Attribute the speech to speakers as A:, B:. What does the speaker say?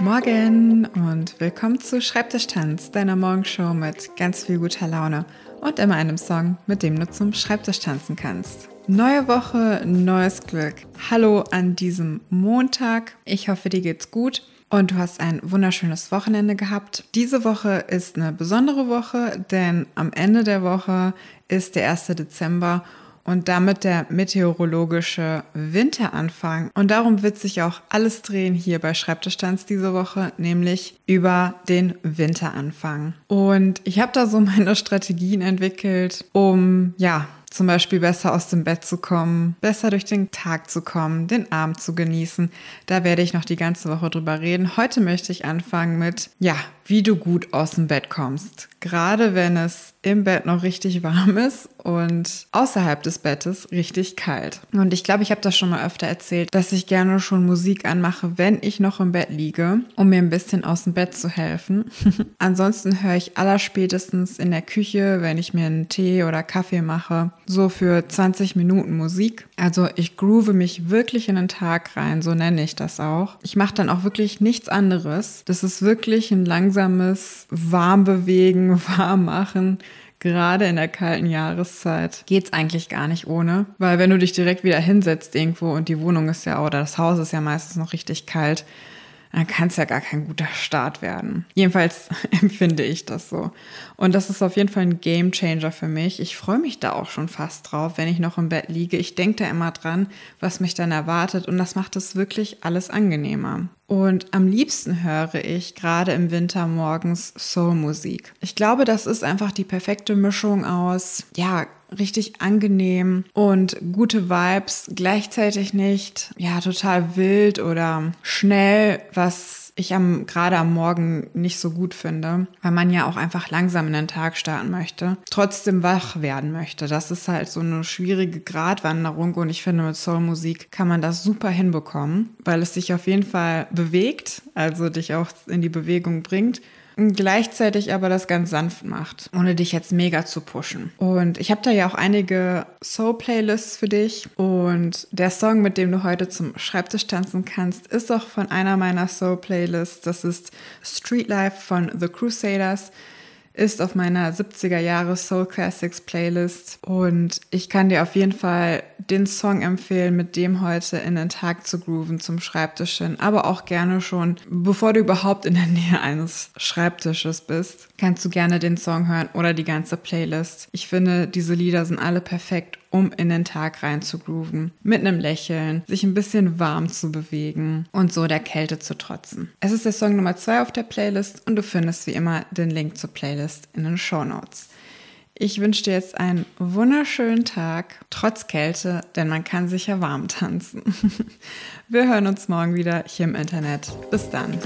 A: Morgen und willkommen zu Schreibtischtanz, deiner Morgenshow mit ganz viel guter Laune und immer einem Song, mit dem du zum Schreibtisch tanzen kannst. Neue Woche, neues Glück. Hallo an diesem Montag. Ich hoffe, dir geht's gut und du hast ein wunderschönes Wochenende gehabt. Diese Woche ist eine besondere Woche, denn am Ende der Woche ist der 1. Dezember und damit der meteorologische Winteranfang. Und darum wird sich auch alles drehen hier bei Schreibtischtanz diese Woche, nämlich über den Winteranfang. Und ich habe da so meine Strategien entwickelt, um ja zum Beispiel besser aus dem Bett zu kommen, besser durch den Tag zu kommen, den Abend zu genießen. Da werde ich noch die ganze Woche drüber reden. Heute möchte ich anfangen mit, ja, wie du gut aus dem Bett kommst. Gerade wenn es im Bett noch richtig warm ist und außerhalb des Bettes richtig kalt. Und ich glaube, ich habe das schon mal öfter erzählt, dass ich gerne schon Musik anmache, wenn ich noch im Bett liege, um mir ein bisschen aus dem Bett zu helfen. Ansonsten höre ich allerspätestens in der Küche, wenn ich mir einen Tee oder Kaffee mache, so für 20 Minuten Musik. Also ich groove mich wirklich in den Tag rein, so nenne ich das auch. Ich mache dann auch wirklich nichts anderes. Das ist wirklich ein langsames Warmbewegen, Warmmachen, gerade in der kalten Jahreszeit, geht's eigentlich gar nicht ohne. Weil wenn du dich direkt wieder hinsetzt irgendwo und die Wohnung ist ja oder das Haus ist ja meistens noch richtig kalt, dann kann es ja gar kein guter Start werden. Jedenfalls empfinde ich das so. Und das ist auf jeden Fall ein Game Changer für mich. Ich freue mich da auch schon fast drauf, wenn ich noch im Bett liege. Ich denke da immer dran, was mich dann erwartet und das macht es wirklich alles angenehmer. Und am liebsten höre ich gerade im Winter morgens Soul-Musik. Ich glaube, das ist einfach die perfekte Mischung aus, ja, richtig angenehm und gute Vibes, gleichzeitig nicht, ja, total wild oder schnell, was ich am, gerade am Morgen nicht so gut finde, weil man ja auch einfach langsam in den Tag starten möchte, trotzdem wach werden möchte. Das ist halt so eine schwierige Gratwanderung und ich finde, mit Soulmusik kann man das super hinbekommen, weil es sich auf jeden Fall bewegt, also dich auch in die Bewegung bringt gleichzeitig aber das ganz sanft macht, ohne dich jetzt mega zu pushen. Und ich habe da ja auch einige Soul-Playlists für dich und der Song, mit dem du heute zum Schreibtisch tanzen kannst, ist auch von einer meiner Soul-Playlists. Das ist Street Life von The Crusaders ist auf meiner 70er Jahre Soul Classics Playlist und ich kann dir auf jeden Fall den Song empfehlen, mit dem heute in den Tag zu grooven zum Schreibtisch hin, aber auch gerne schon, bevor du überhaupt in der Nähe eines Schreibtisches bist, kannst du gerne den Song hören oder die ganze Playlist. Ich finde, diese Lieder sind alle perfekt, um in den Tag rein zu grooven. Mit einem Lächeln, sich ein bisschen warm zu bewegen und so der Kälte zu trotzen. Es ist der Song Nummer zwei auf der Playlist und du findest wie immer den Link zur Playlist in den Show Notes. Ich wünsche dir jetzt einen wunderschönen Tag, trotz Kälte, denn man kann sich ja warm tanzen. Wir hören uns morgen wieder hier im Internet. Bis dann.